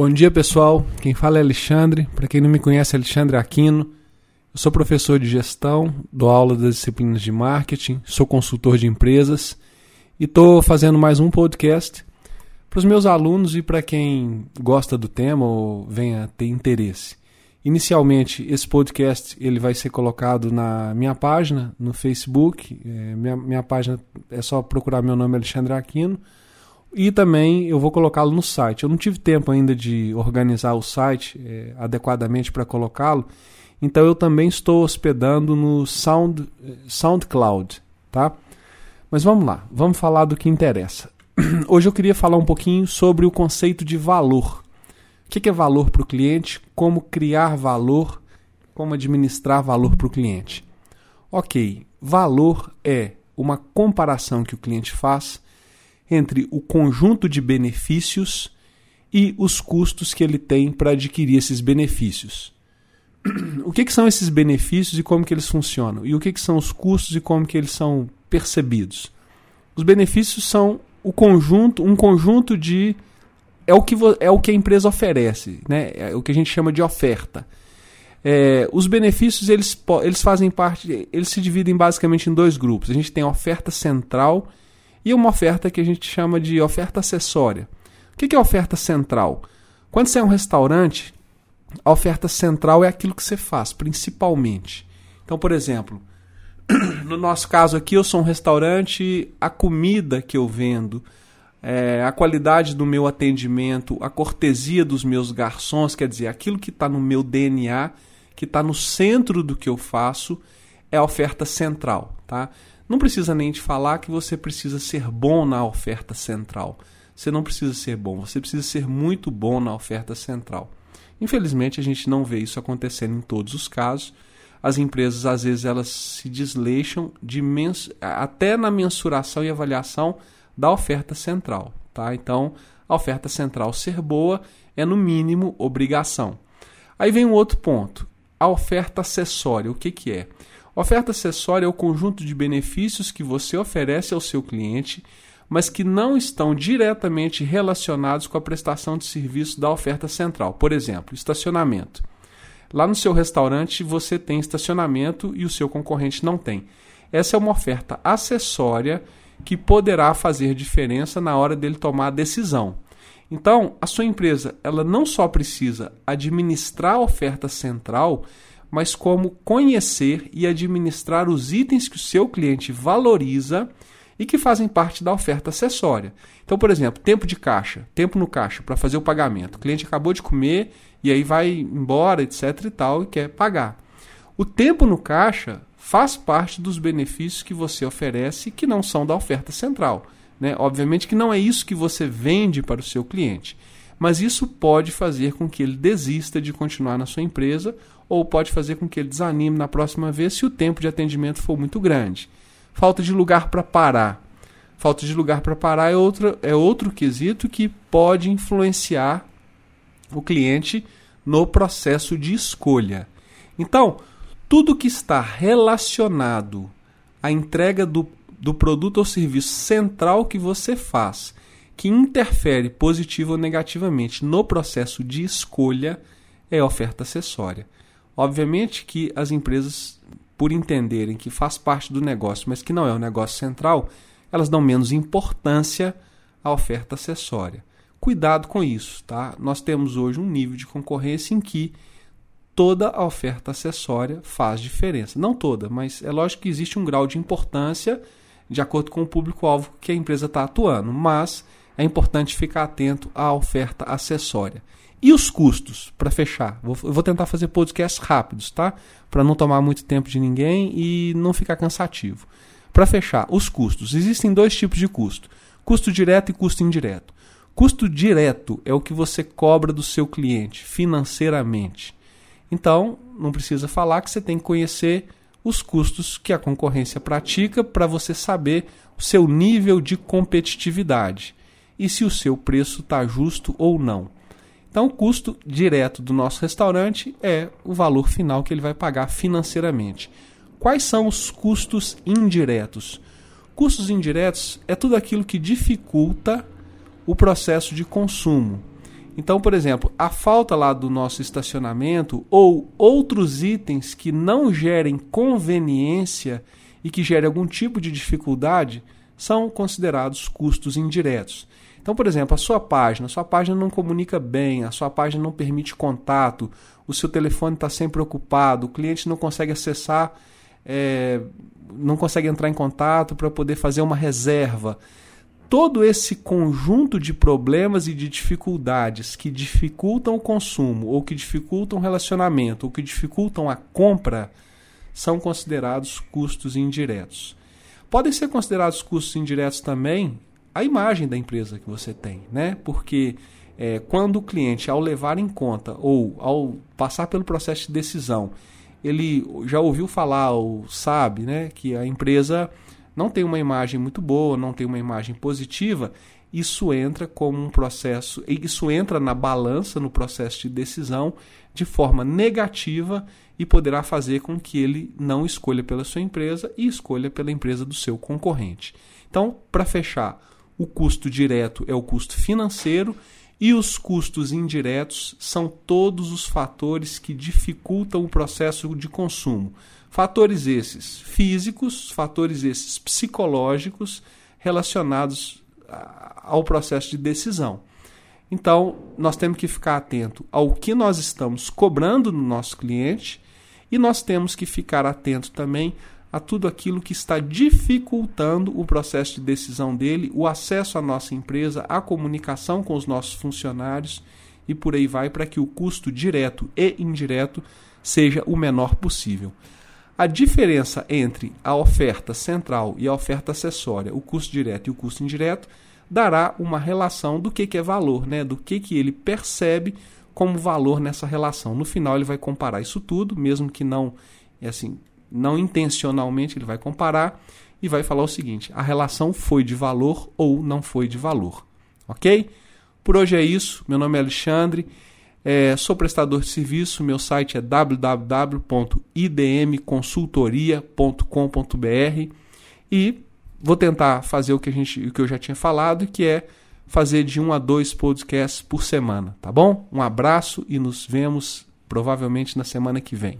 Bom dia, pessoal. Quem fala é Alexandre. Para quem não me conhece, Alexandre Aquino. Eu sou professor de gestão, dou aula das disciplinas de marketing, sou consultor de empresas e estou fazendo mais um podcast para os meus alunos e para quem gosta do tema ou venha ter interesse. Inicialmente, esse podcast ele vai ser colocado na minha página no Facebook. É, minha, minha página é só procurar meu nome Alexandre Aquino e também eu vou colocá-lo no site. Eu não tive tempo ainda de organizar o site é, adequadamente para colocá-lo, então eu também estou hospedando no Sound, SoundCloud, tá? Mas vamos lá, vamos falar do que interessa. Hoje eu queria falar um pouquinho sobre o conceito de valor. O que é valor para o cliente? Como criar valor? Como administrar valor para o cliente? Ok, valor é uma comparação que o cliente faz entre o conjunto de benefícios e os custos que ele tem para adquirir esses benefícios. O que, que, são esses benefícios e como que eles funcionam? E o que, que são os custos e como que eles são percebidos? Os benefícios são o conjunto, um conjunto de é o que é o que a empresa oferece, né? É o que a gente chama de oferta. É, os benefícios eles, eles fazem parte, eles se dividem basicamente em dois grupos. A gente tem a oferta central e uma oferta que a gente chama de oferta acessória. O que é oferta central? Quando você é um restaurante, a oferta central é aquilo que você faz, principalmente. Então, por exemplo, no nosso caso aqui, eu sou um restaurante, a comida que eu vendo, é, a qualidade do meu atendimento, a cortesia dos meus garçons, quer dizer, aquilo que está no meu DNA, que está no centro do que eu faço, é a oferta central. Tá? Não precisa nem te falar que você precisa ser bom na oferta central. Você não precisa ser bom, você precisa ser muito bom na oferta central. Infelizmente, a gente não vê isso acontecendo em todos os casos. As empresas, às vezes, elas se desleixam de mens até na mensuração e avaliação da oferta central. Tá? Então, a oferta central ser boa é, no mínimo, obrigação. Aí vem um outro ponto: a oferta acessória. O que, que é? Oferta acessória é o conjunto de benefícios que você oferece ao seu cliente, mas que não estão diretamente relacionados com a prestação de serviço da oferta central. Por exemplo, estacionamento. Lá no seu restaurante você tem estacionamento e o seu concorrente não tem. Essa é uma oferta acessória que poderá fazer diferença na hora dele tomar a decisão. Então, a sua empresa, ela não só precisa administrar a oferta central, mas como conhecer e administrar os itens que o seu cliente valoriza e que fazem parte da oferta acessória. Então, por exemplo, tempo de caixa, tempo no caixa para fazer o pagamento. O cliente acabou de comer e aí vai embora, etc e tal, e quer pagar. O tempo no caixa faz parte dos benefícios que você oferece que não são da oferta central. Né? Obviamente que não é isso que você vende para o seu cliente, mas isso pode fazer com que ele desista de continuar na sua empresa ou pode fazer com que ele desanime na próxima vez se o tempo de atendimento for muito grande. Falta de lugar para parar. Falta de lugar para parar é outro, é outro quesito que pode influenciar o cliente no processo de escolha. Então, tudo que está relacionado à entrega do, do produto ou serviço central que você faz, que interfere positivo ou negativamente no processo de escolha, é oferta acessória. Obviamente que as empresas, por entenderem que faz parte do negócio, mas que não é o negócio central, elas dão menos importância à oferta acessória. Cuidado com isso, tá? Nós temos hoje um nível de concorrência em que toda a oferta acessória faz diferença. Não toda, mas é lógico que existe um grau de importância de acordo com o público-alvo que a empresa está atuando, mas é importante ficar atento à oferta acessória. E os custos, para fechar? Vou, eu vou tentar fazer podcasts rápidos, tá? Para não tomar muito tempo de ninguém e não ficar cansativo. Para fechar, os custos. Existem dois tipos de custo: custo direto e custo indireto. Custo direto é o que você cobra do seu cliente financeiramente. Então, não precisa falar que você tem que conhecer os custos que a concorrência pratica para você saber o seu nível de competitividade e se o seu preço está justo ou não. Então, o custo direto do nosso restaurante é o valor final que ele vai pagar financeiramente. Quais são os custos indiretos? Custos indiretos é tudo aquilo que dificulta o processo de consumo. Então, por exemplo, a falta lá do nosso estacionamento ou outros itens que não gerem conveniência e que gerem algum tipo de dificuldade são considerados custos indiretos. Então, por exemplo, a sua página, a sua página não comunica bem, a sua página não permite contato, o seu telefone está sempre ocupado, o cliente não consegue acessar, é, não consegue entrar em contato para poder fazer uma reserva. Todo esse conjunto de problemas e de dificuldades que dificultam o consumo, ou que dificultam o relacionamento, ou que dificultam a compra, são considerados custos indiretos. Podem ser considerados custos indiretos também a imagem da empresa que você tem, né? Porque é, quando o cliente, ao levar em conta ou ao passar pelo processo de decisão, ele já ouviu falar ou sabe, né, que a empresa não tem uma imagem muito boa, não tem uma imagem positiva, isso entra como um processo, isso entra na balança no processo de decisão de forma negativa e poderá fazer com que ele não escolha pela sua empresa e escolha pela empresa do seu concorrente. Então, para fechar, o custo direto é o custo financeiro e os custos indiretos são todos os fatores que dificultam o processo de consumo. Fatores esses físicos, fatores esses psicológicos relacionados ao processo de decisão. Então, nós temos que ficar atento ao que nós estamos cobrando no nosso cliente e nós temos que ficar atento também a tudo aquilo que está dificultando o processo de decisão dele, o acesso à nossa empresa, a comunicação com os nossos funcionários e por aí vai para que o custo direto e indireto seja o menor possível. A diferença entre a oferta central e a oferta acessória, o custo direto e o custo indireto, dará uma relação do que, que é valor, né? do que, que ele percebe como valor nessa relação. No final ele vai comparar isso tudo, mesmo que não é assim não intencionalmente, ele vai comparar e vai falar o seguinte: a relação foi de valor ou não foi de valor. Ok? Por hoje é isso. Meu nome é Alexandre, é, sou prestador de serviço. Meu site é www.idmconsultoria.com.br e vou tentar fazer o que, a gente, o que eu já tinha falado, que é fazer de um a dois podcasts por semana, tá bom? Um abraço e nos vemos provavelmente na semana que vem.